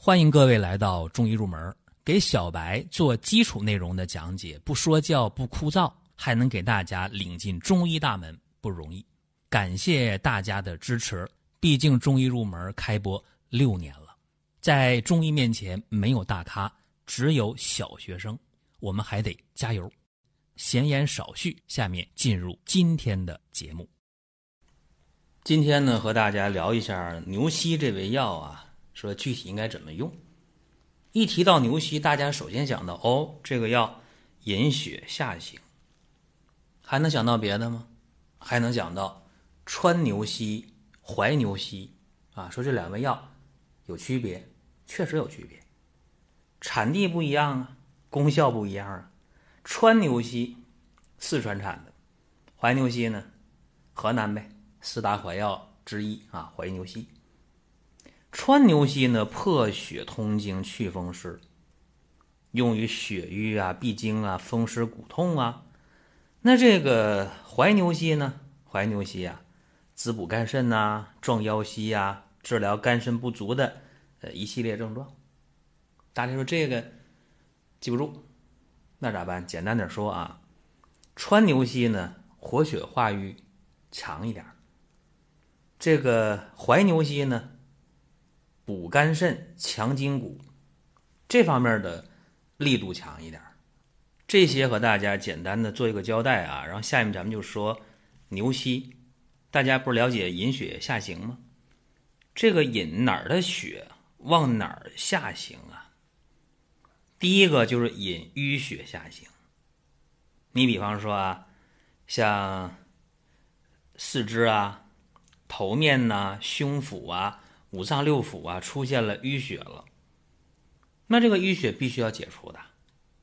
欢迎各位来到中医入门，给小白做基础内容的讲解，不说教不枯燥，还能给大家领进中医大门，不容易。感谢大家的支持，毕竟中医入门开播六年了，在中医面前没有大咖，只有小学生，我们还得加油。闲言少叙，下面进入今天的节目。今天呢，和大家聊一下牛膝这味药啊。说具体应该怎么用？一提到牛膝，大家首先想到哦，这个药引血下行。还能想到别的吗？还能想到川牛膝、怀牛膝啊？说这两味药有区别，确实有区别，产地不一样啊，功效不一样啊。川牛膝四川产的，怀牛膝呢，河南呗，四大怀药之一啊，怀牛膝。川牛膝呢，破血通经，祛风湿，用于血瘀啊、闭经啊、风湿骨痛啊。那这个怀牛膝呢，怀牛膝啊，滋补肝肾呐，壮腰膝呀，治疗肝肾不足的呃一系列症状。大家说这个记不住，那咋办？简单点说啊，川牛膝呢，活血化瘀强一点这个怀牛膝呢。补肝肾、强筋骨，这方面的力度强一点。这些和大家简单的做一个交代啊。然后下面咱们就说牛膝，大家不是了解引血下行吗？这个引哪儿的血往哪儿下行啊？第一个就是引淤血下行。你比方说啊，像四肢啊、头面呐、胸腹啊。五脏六腑啊，出现了淤血了，那这个淤血必须要解除的，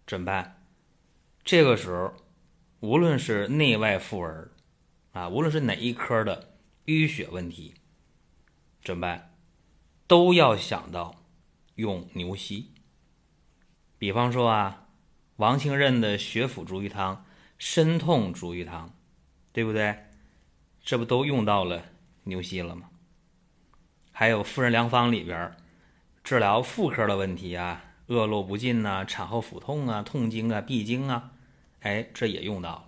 怎么办？这个时候，无论是内外妇儿啊，无论是哪一科的淤血问题，怎么办？都要想到用牛膝。比方说啊，王清任的血府逐瘀汤、参痛逐瘀汤，对不对？这不都用到了牛膝了吗？还有妇人良方里边治疗妇科的问题啊，恶露不尽呐，产后腹痛啊，痛经啊，闭经啊，哎，这也用到了。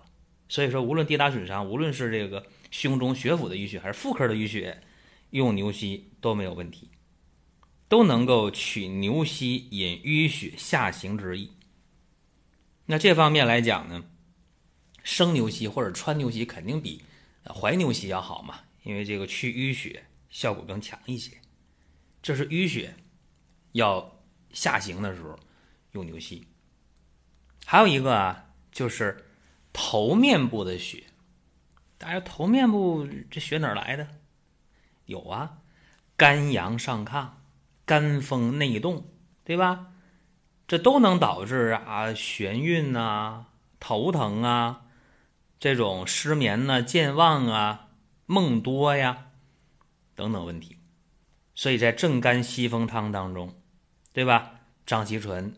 所以说，无论跌打损伤，无论是这个胸中血府的淤血，还是妇科的淤血，用牛膝都没有问题，都能够取牛膝引淤血下行之意。那这方面来讲呢，生牛膝或者川牛膝肯定比怀牛膝要好嘛，因为这个去淤血。效果更强一些，这是淤血要下行的时候用牛膝。还有一个啊，就是头面部的血，大家头面部这血哪来的？有啊，肝阳上亢、肝风内动，对吧？这都能导致啊眩晕呐、头疼啊、这种失眠呐、健忘啊、梦多呀。等等问题，所以在正肝息风汤当中，对吧？张锡纯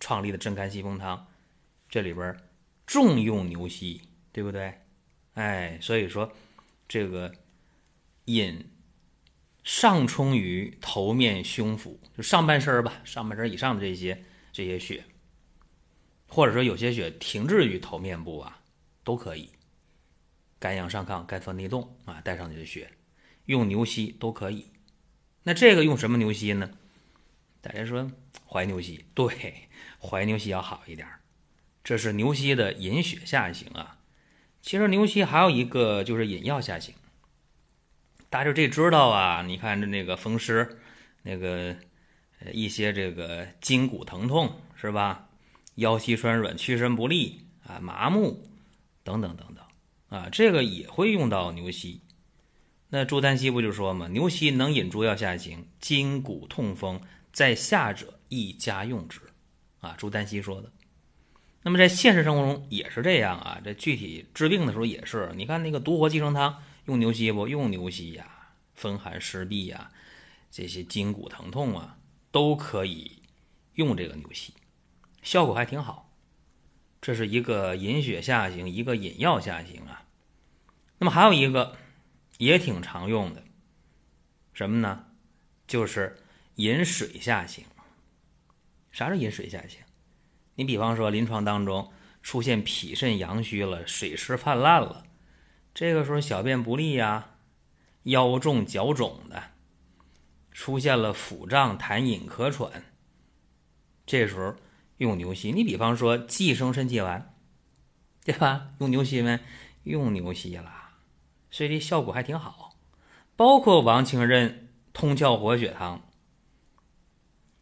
创立的正肝息风汤，这里边重用牛膝，对不对？哎，所以说这个引上冲于头面胸腹，就上半身吧，上半身以上的这些这些血，或者说有些血停滞于头面部啊，都可以。肝阳上亢、肝风内动啊，带上去的血。用牛膝都可以，那这个用什么牛膝呢？大家说怀牛膝，对，怀牛膝要好一点。这是牛膝的引血下行啊。其实牛膝还有一个就是引药下行。大家这知道啊？你看这那个风湿，那个呃一些这个筋骨疼痛是吧？腰膝酸软、屈伸不利啊、麻木等等等等啊，这个也会用到牛膝。那朱丹溪不就说嘛，牛膝能引诸药下行，筋骨痛风在下者宜加用之，啊，朱丹溪说的。那么在现实生活中也是这样啊，这具体治病的时候也是，你看那个独活寄生汤用牛膝不？用牛膝呀，风寒湿痹呀，这些筋骨疼痛啊，都可以用这个牛膝，效果还挺好。这是一个引血下行，一个引药下行啊。那么还有一个。也挺常用的，什么呢？就是引水下行。啥是引水下行？你比方说临床当中出现脾肾阳虚了，水湿泛滥了，这个时候小便不利呀，腰重脚肿的，出现了腹胀痰饮咳喘，这时候用牛膝。你比方说寄生肾气丸，对吧？用牛膝没？用牛膝了，所以这效果还挺好。包括王清任通窍活血汤，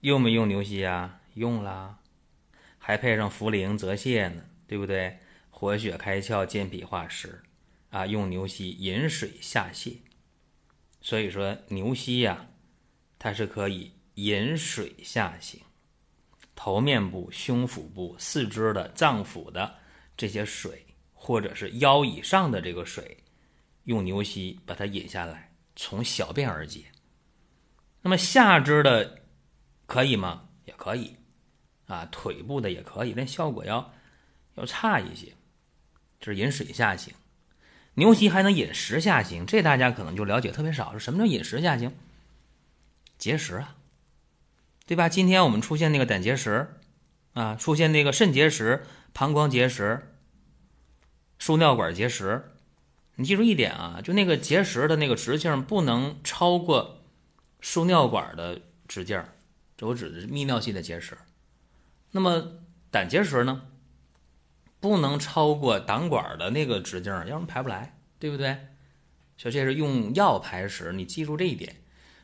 用没用牛膝啊？用啦，还配上茯苓泽泻呢，对不对？活血开窍、健脾化湿，啊，用牛膝引水下泻。所以说牛膝呀，它是可以引水下行，头面部、胸腹部、四肢的脏腑的这些水，或者是腰以上的这个水，用牛膝把它引下来，从小便而解。那么下肢的可以吗？也可以。啊，腿部的也可以，但效果要要差一些。这是引水下行，牛膝还能引食下行，这大家可能就了解特别少。什么叫引食下行？结石啊，对吧？今天我们出现那个胆结石啊，出现那个肾结石、膀胱结石、输尿管结石，你记住一点啊，就那个结石的那个直径不能超过输尿管的直径，这我指的是泌尿系的结石。那么胆结石呢，不能超过胆管的那个直径，要不然排不来，对不对？所以这是用药排石，你记住这一点。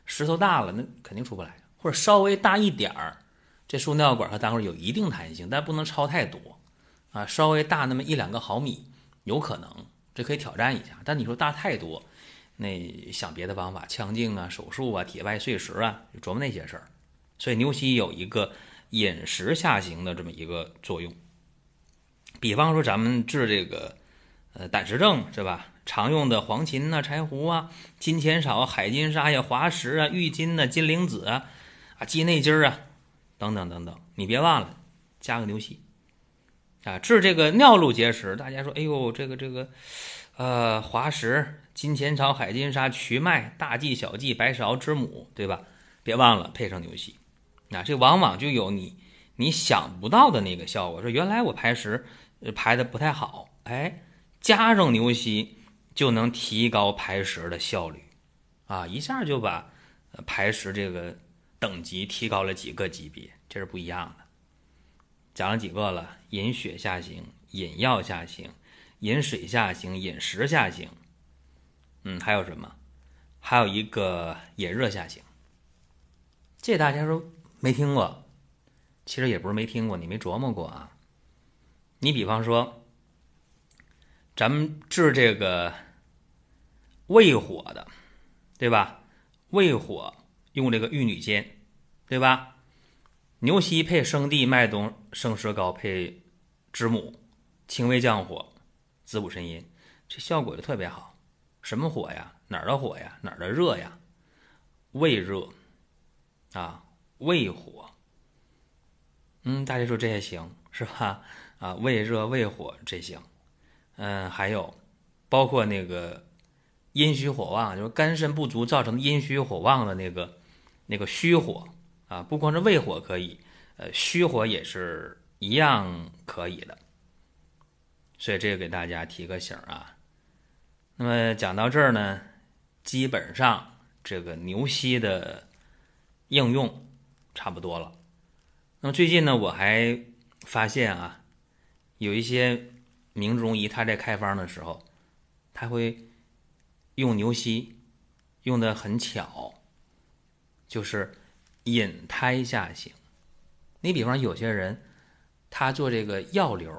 石头大了，那肯定出不来；或者稍微大一点儿，这输尿管和胆管有一定弹性，但不能超太多啊。稍微大那么一两个毫米，有可能，这可以挑战一下。但你说大太多，那想别的方法，腔镜啊、手术啊、体外碎石啊，琢磨那些事儿。所以牛膝有一个。饮食下行的这么一个作用，比方说咱们治这个呃胆石症是吧？常用的黄芩呐、柴胡啊、金钱草、海金沙呀、滑石啊、郁金呐、金铃子啊、啊鸡内金啊等等等等，你别忘了加个牛膝啊。治这个尿路结石，大家说哎呦这个这个呃滑石、金钱草、海金沙、瞿麦、大蓟、小蓟、白芍、知母，对吧？别忘了配上牛膝。啊，这往往就有你你想不到的那个效果。说原来我排石排的不太好，哎，加上牛膝就能提高排石的效率，啊，一下就把排石这个等级提高了几个级别，这是不一样的。讲了几个了？引血下行，引药下行，引水下行，引食下行。嗯，还有什么？还有一个引热下行。这大家说。没听过，其实也不是没听过，你没琢磨过啊。你比方说，咱们治这个胃火的，对吧？胃火用这个玉女煎，对吧？牛膝配生地、麦冬、生石膏配知母，清胃降火，滋补肾阴，这效果就特别好。什么火呀？哪儿的火呀？哪儿的热呀？胃热啊。胃火，嗯，大家说这也行是吧？啊，胃热胃火这行，嗯，还有包括那个阴虚火旺，就是肝肾不足造成阴虚火旺的那个那个虚火啊，不光是胃火可以，呃，虚火也是一样可以的。所以这个给大家提个醒啊。那么讲到这儿呢，基本上这个牛膝的应用。差不多了。那么最近呢，我还发现啊，有一些名中医他在开方的时候，他会用牛膝，用的很巧，就是引胎下行。你比方有些人，他做这个药流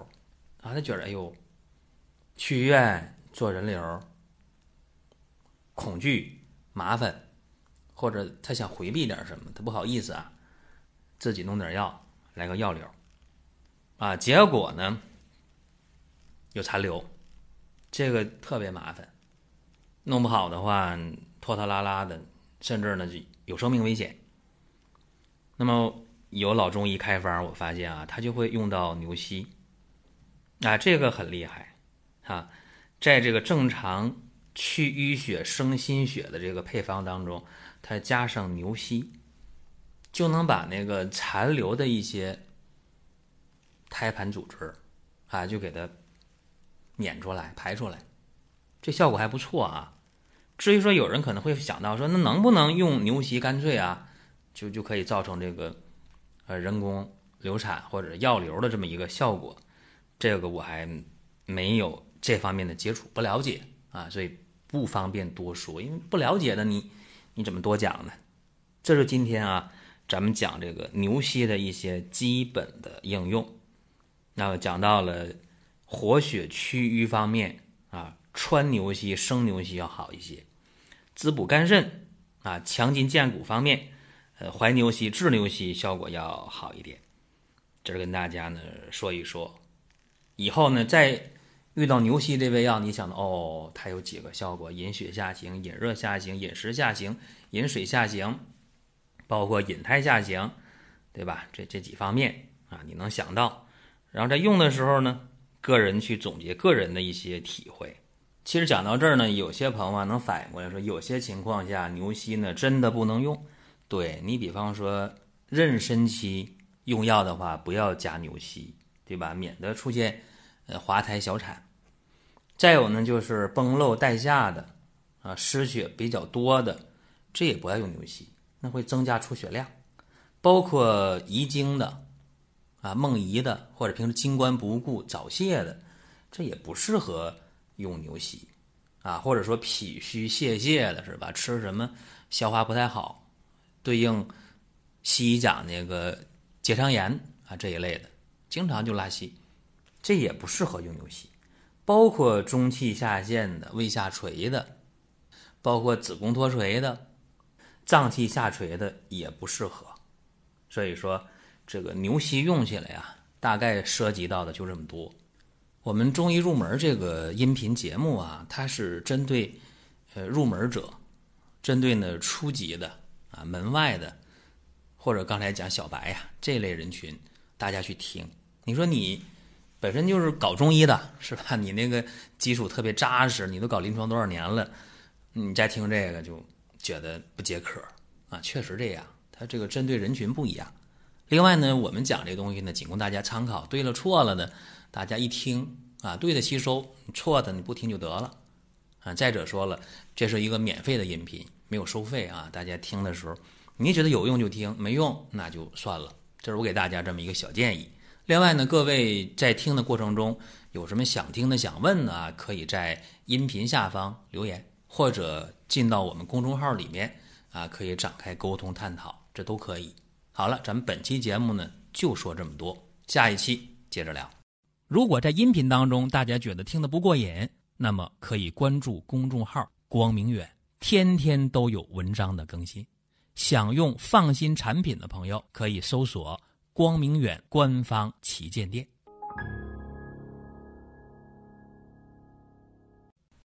啊，他觉得哎呦，去医院做人流恐惧麻烦，或者他想回避点什么，他不好意思啊。自己弄点药，来个药流，啊，结果呢有残留，这个特别麻烦，弄不好的话拖拖拉拉的，甚至呢就有生命危险。那么有老中医开方，我发现啊，他就会用到牛膝，啊，这个很厉害啊，在这个正常去淤血生心血的这个配方当中，它加上牛膝。就能把那个残留的一些胎盘组织啊，就给它撵出来、排出来，这效果还不错啊。至于说有人可能会想到说，那能不能用牛膝干脆啊，就就可以造成这个呃人工流产或者药流的这么一个效果？这个我还没有这方面的接触，不了解啊，所以不方便多说。因为不了解的你，你怎么多讲呢？这是今天啊，咱们讲这个牛膝的一些基本的应用。那么讲到了活血祛瘀方面啊，川牛膝、生牛膝要好一些。滋补肝肾啊，强筋健骨方面，呃，怀牛膝、治牛膝效果要好一点。这是跟大家呢说一说。以后呢，再遇到牛膝这味药，你想到哦，它有几个效果：引血下行、引热下行、引食下行、引水下行，包括引胎下行，对吧？这这几方面啊，你能想到。然后在用的时候呢，个人去总结个人的一些体会。其实讲到这儿呢，有些朋友啊能反应过来，说有些情况下牛膝呢真的不能用。对你比方说妊娠期用药的话，不要加牛膝，对吧？免得出现呃滑胎小产。再有呢，就是崩漏带下的啊，失血比较多的，这也不要用牛膝，那会增加出血量。包括遗精的啊、梦遗的，或者平时精关不顾、早泄的，这也不适合。用牛膝，啊，或者说脾虚泄泻的是吧？吃什么消化不太好，对应西医讲那个结肠炎啊这一类的，经常就拉稀，这也不适合用牛膝。包括中气下陷的、胃下垂的，包括子宫脱垂的、脏器下垂的也不适合。所以说，这个牛膝用起来呀，大概涉及到的就这么多。我们中医入门这个音频节目啊，它是针对呃入门者，针对呢初级的门外的，或者刚才讲小白呀这类人群，大家去听。你说你本身就是搞中医的，是吧？你那个基础特别扎实，你都搞临床多少年了，你再听这个就觉得不解渴啊。确实这样，它这个针对人群不一样。另外呢，我们讲这东西呢，仅供大家参考，对了错了呢。大家一听啊，对的吸收，错的你不听就得了啊。再者说了，这是一个免费的音频，没有收费啊。大家听的时候，你觉得有用就听，没用那就算了。这是我给大家这么一个小建议。另外呢，各位在听的过程中有什么想听的、想问的啊，可以在音频下方留言，或者进到我们公众号里面啊，可以展开沟通探讨，这都可以。好了，咱们本期节目呢就说这么多，下一期接着聊。如果在音频当中大家觉得听得不过瘾，那么可以关注公众号“光明远”，天天都有文章的更新。想用放心产品的朋友，可以搜索“光明远”官方旗舰店。